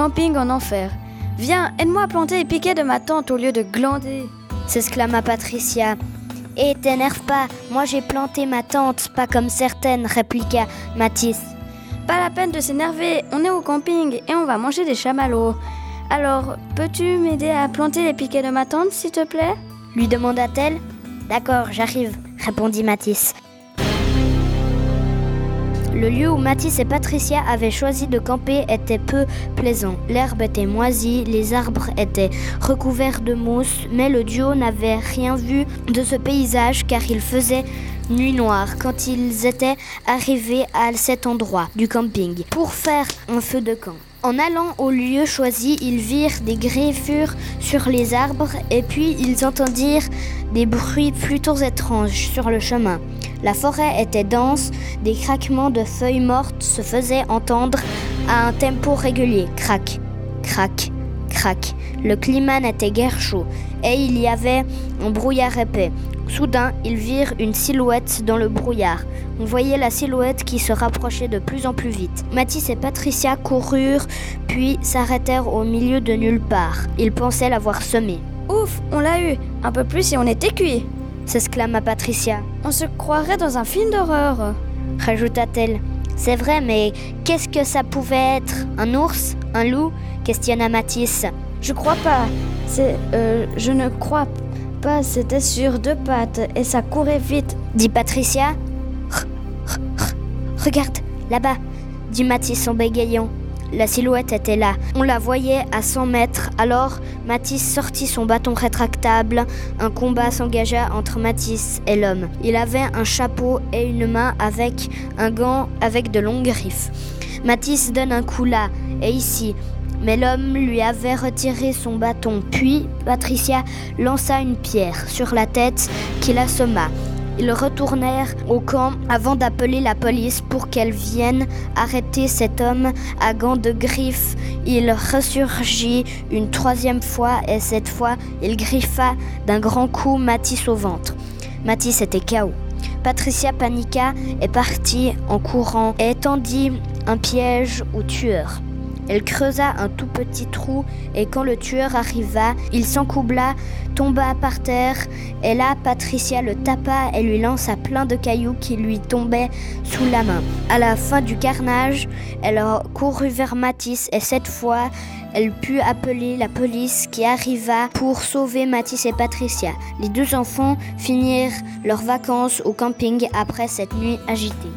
camping en enfer. Viens, aide-moi à planter les piquets de ma tante au lieu de glander. s'exclama Patricia. Et t'énerve pas, moi j'ai planté ma tante, pas comme certaines, répliqua Mathis. Pas la peine de s'énerver, on est au camping et on va manger des chamallows. Alors, peux-tu m'aider à planter les piquets de ma tante, s'il te plaît? lui demanda-t-elle. D'accord, j'arrive, répondit Mathis. Le lieu où Mathis et Patricia avaient choisi de camper était peu plaisant. L'herbe était moisie, les arbres étaient recouverts de mousse, mais le duo n'avait rien vu de ce paysage car il faisait nuit noire quand ils étaient arrivés à cet endroit du camping pour faire un feu de camp. En allant au lieu choisi, ils virent des griffures sur les arbres et puis ils entendirent des bruits plutôt étranges sur le chemin. La forêt était dense, des craquements de feuilles mortes se faisaient entendre à un tempo régulier. Crac, crac, crac. Le climat n'était guère chaud et il y avait un brouillard épais. Soudain, ils virent une silhouette dans le brouillard. On voyait la silhouette qui se rapprochait de plus en plus vite. Mathis et Patricia coururent, puis s'arrêtèrent au milieu de nulle part. Ils pensaient l'avoir semé. Ouf, on l'a eu. Un peu plus et on était cuit s'exclama Patricia. On se croirait dans un film d'horreur, rajouta-t-elle. C'est vrai, mais qu'est-ce que ça pouvait être? Un ours? Un loup? questionna Mathis. Je crois pas. C'est. Euh, je ne crois pas. C'était sur deux pattes et ça courait vite, dit Patricia. Regarde, là-bas, dit Mathis en bégayant. La silhouette était là. On la voyait à 100 mètres. Alors, Matisse sortit son bâton rétractable. Un combat s'engagea entre Matisse et l'homme. Il avait un chapeau et une main avec un gant avec de longues griffes. Matisse donne un coup là et ici. Mais l'homme lui avait retiré son bâton. Puis, Patricia lança une pierre sur la tête qui l'assomma. Ils retournèrent au camp avant d'appeler la police pour qu'elle vienne arrêter cet homme à gants de griffes. Il ressurgit une troisième fois et cette fois il griffa d'un grand coup Matisse au ventre. Matisse était KO. Patricia paniqua et partit en courant et tendit un piège au tueur. Elle creusa un tout petit trou et quand le tueur arriva, il s'encoubla, tomba par terre et là Patricia le tapa et lui lança plein de cailloux qui lui tombaient sous la main. À la fin du carnage, elle courut vers Matisse et cette fois, elle put appeler la police qui arriva pour sauver Matisse et Patricia. Les deux enfants finirent leurs vacances au camping après cette nuit agitée.